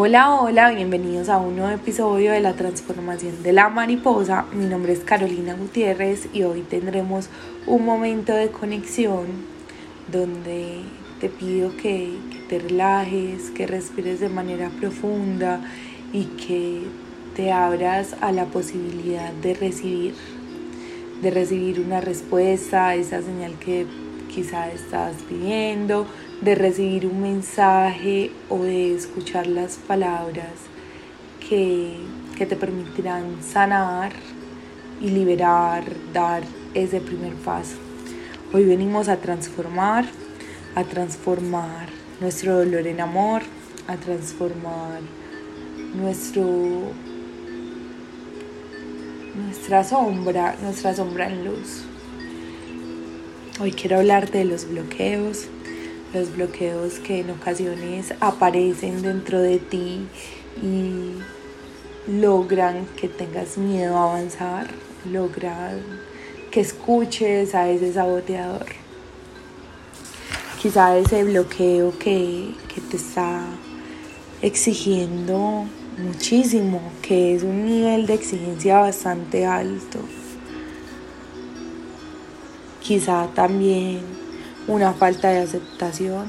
Hola, hola, bienvenidos a un nuevo episodio de la transformación de la mariposa. Mi nombre es Carolina Gutiérrez y hoy tendremos un momento de conexión donde te pido que, te relajes, que respires de manera profunda y que te abras a la posibilidad de recibir, de recibir una respuesta, esa señal que quizá estás pidiendo, de recibir un mensaje o de escuchar las palabras que, que te permitirán sanar y liberar, dar ese primer paso. Hoy venimos a transformar, a transformar nuestro dolor en amor, a transformar nuestro nuestra sombra, nuestra sombra en luz. Hoy quiero hablarte de los bloqueos, los bloqueos que en ocasiones aparecen dentro de ti y logran que tengas miedo a avanzar, logran que escuches a ese saboteador. Quizá ese bloqueo que, que te está exigiendo muchísimo, que es un nivel de exigencia bastante alto. Quizá también una falta de aceptación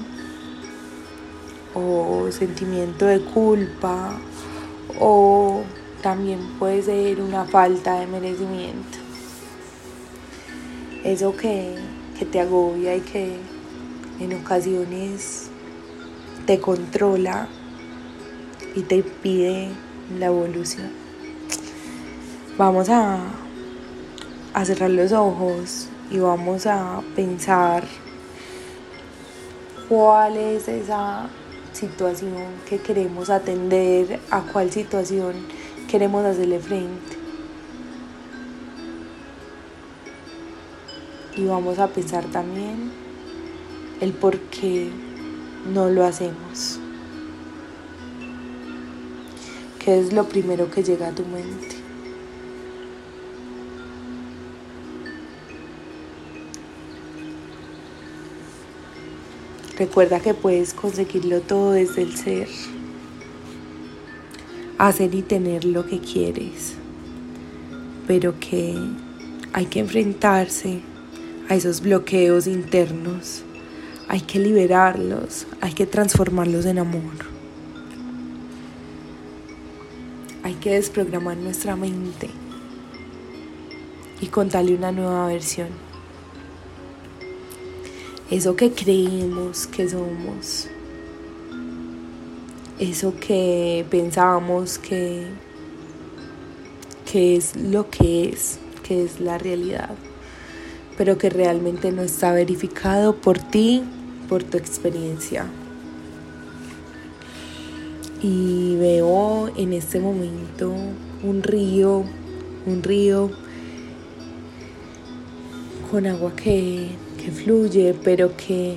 o sentimiento de culpa o también puede ser una falta de merecimiento. Eso que, que te agobia y que en ocasiones te controla y te pide la evolución. Vamos a, a cerrar los ojos y vamos a pensar cuál es esa situación que queremos atender, a cuál situación queremos hacerle frente. Y vamos a pensar también el por qué no lo hacemos. ¿Qué es lo primero que llega a tu mente? Recuerda que puedes conseguirlo todo desde el ser. Hacer y tener lo que quieres. Pero que hay que enfrentarse a esos bloqueos internos. Hay que liberarlos. Hay que transformarlos en amor. Hay que desprogramar nuestra mente y contarle una nueva versión eso que creemos que somos, eso que pensábamos que, que es lo que es, que es la realidad, pero que realmente no está verificado por ti, por tu experiencia. Y veo en este momento un río, un río con agua que que fluye, pero que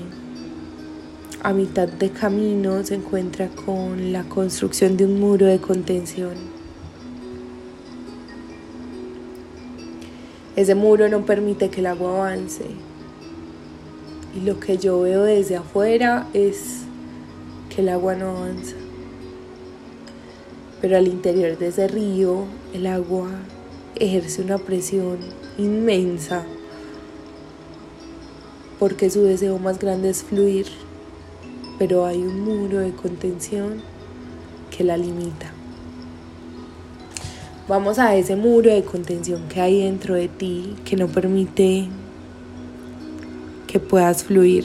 a mitad de camino se encuentra con la construcción de un muro de contención. Ese muro no permite que el agua avance. Y lo que yo veo desde afuera es que el agua no avanza. Pero al interior de ese río, el agua ejerce una presión inmensa porque su deseo más grande es fluir, pero hay un muro de contención que la limita. Vamos a ese muro de contención que hay dentro de ti que no permite que puedas fluir.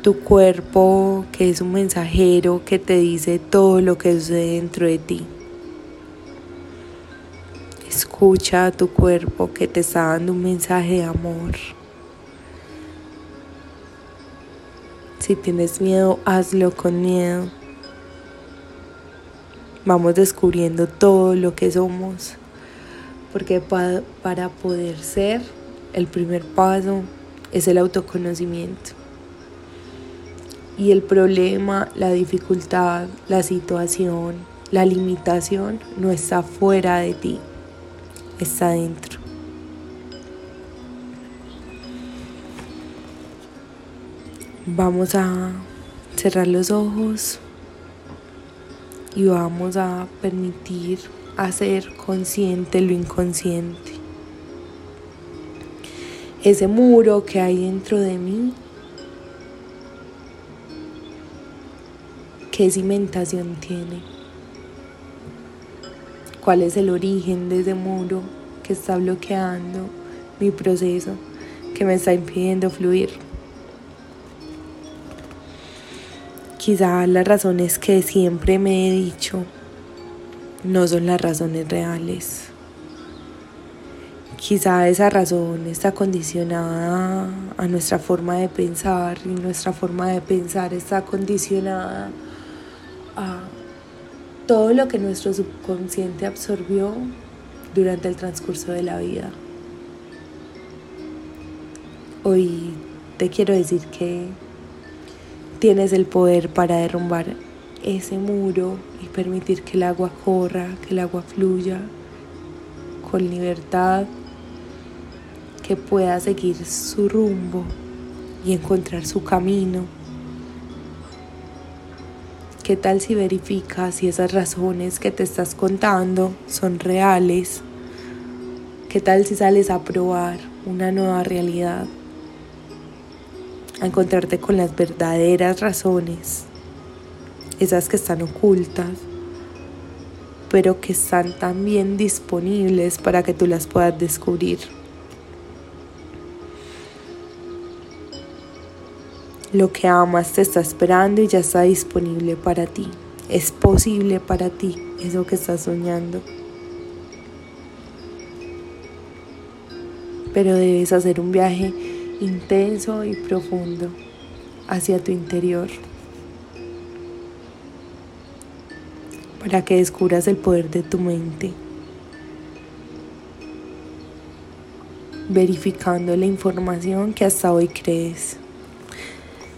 Tu cuerpo, que es un mensajero que te dice todo lo que sucede dentro de ti. Escucha a tu cuerpo que te está dando un mensaje de amor. Si tienes miedo, hazlo con miedo. Vamos descubriendo todo lo que somos. Porque para poder ser, el primer paso es el autoconocimiento. Y el problema, la dificultad, la situación, la limitación no está fuera de ti está dentro. Vamos a cerrar los ojos y vamos a permitir hacer consciente lo inconsciente. Ese muro que hay dentro de mí, ¿qué cimentación tiene? ¿Cuál es el origen de ese muro que está bloqueando mi proceso, que me está impidiendo fluir? Quizá las razones que siempre me he dicho no son las razones reales. Quizá esa razón está condicionada a nuestra forma de pensar y nuestra forma de pensar está condicionada a todo lo que nuestro subconsciente absorbió durante el transcurso de la vida. Hoy te quiero decir que Tienes el poder para derrumbar ese muro y permitir que el agua corra, que el agua fluya con libertad, que pueda seguir su rumbo y encontrar su camino. ¿Qué tal si verificas si esas razones que te estás contando son reales? ¿Qué tal si sales a probar una nueva realidad? a encontrarte con las verdaderas razones, esas que están ocultas, pero que están también disponibles para que tú las puedas descubrir. Lo que amas te está esperando y ya está disponible para ti. Es posible para ti eso que estás soñando. Pero debes hacer un viaje intenso y profundo hacia tu interior para que descubras el poder de tu mente, verificando la información que hasta hoy crees,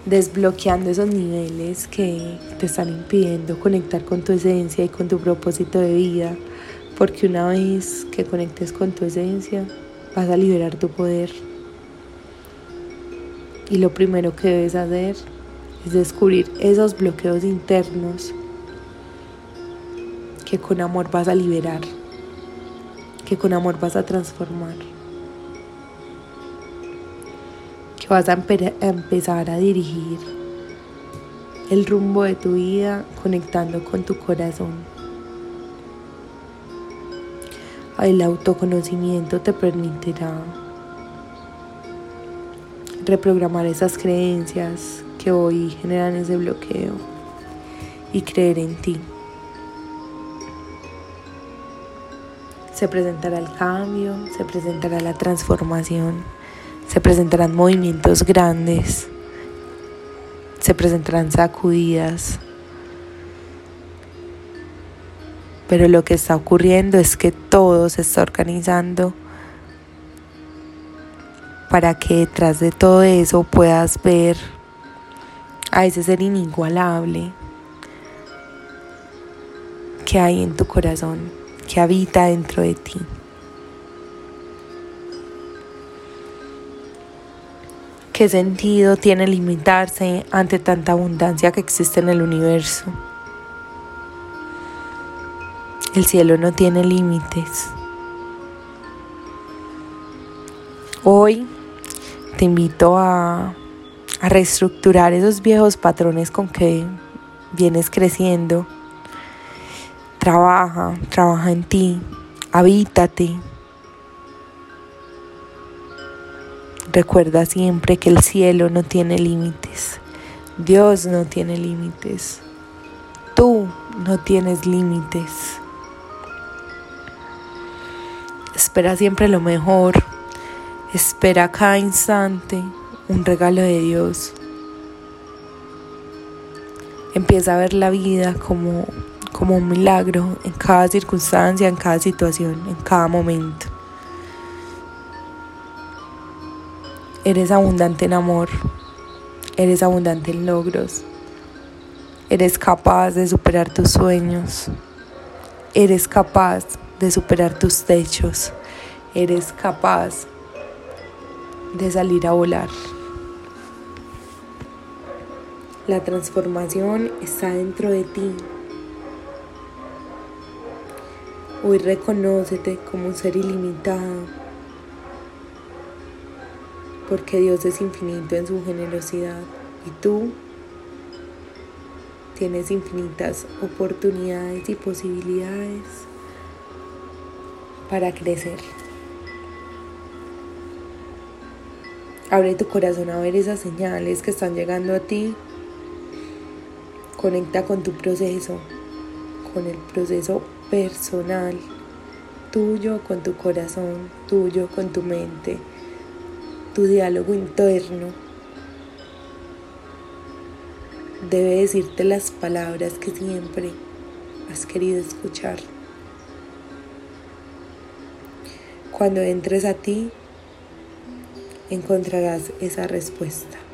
desbloqueando esos niveles que te están impidiendo conectar con tu esencia y con tu propósito de vida, porque una vez que conectes con tu esencia, vas a liberar tu poder. Y lo primero que debes hacer es descubrir esos bloqueos internos que con amor vas a liberar, que con amor vas a transformar, vas a empezar a dirigir el rumbo de tu vida conectando con tu corazón. El autoconocimiento te permitirá reprogramar esas creencias que hoy generan ese bloqueo y creer en ti. Se presentará el cambio, se presentará la transformación, se presentarán movimientos grandes, se presentarán sacudidas. Pero lo que está ocurriendo es que todo se está organizando para que detrás de todo eso puedas ver a ese ser inigualable que hay en tu corazón, que habita dentro de ti. ¿Qué sentido tiene limitarse ante tanta abundancia que existe en el universo? El cielo no tiene límites. Hoy te invito a, reestructurar esos viejos patrones con que vienes creciendo. Trabaja, trabaja en ti, habítate. Recuerda siempre que el cielo no tiene límites. Dios no tiene límites. Tú no tienes límites. Espera siempre lo mejor. Espera cada instante un regalo de Dios. Empieza a ver la vida como, como un milagro en cada circunstancia, en cada situación, en cada momento. Eres abundante en amor, eres abundante en logros, eres capaz de superar tus sueños, eres capaz de superar tus techos, eres capaz de salir a volar. La transformación está dentro de ti. Hoy reconócete como un ser ilimitado, porque Dios es infinito en su generosidad y tú tienes infinitas oportunidades y posibilidades para crecer. Abre tu corazón a ver esas señales que están llegando a ti. Conecta con tu proceso, con el proceso personal, tuyo con tu corazón, tuyo con tu mente, tu diálogo interno. Debe decirte las palabras que siempre has querido escuchar. Cuando entres a ti, encontrarás esa respuesta.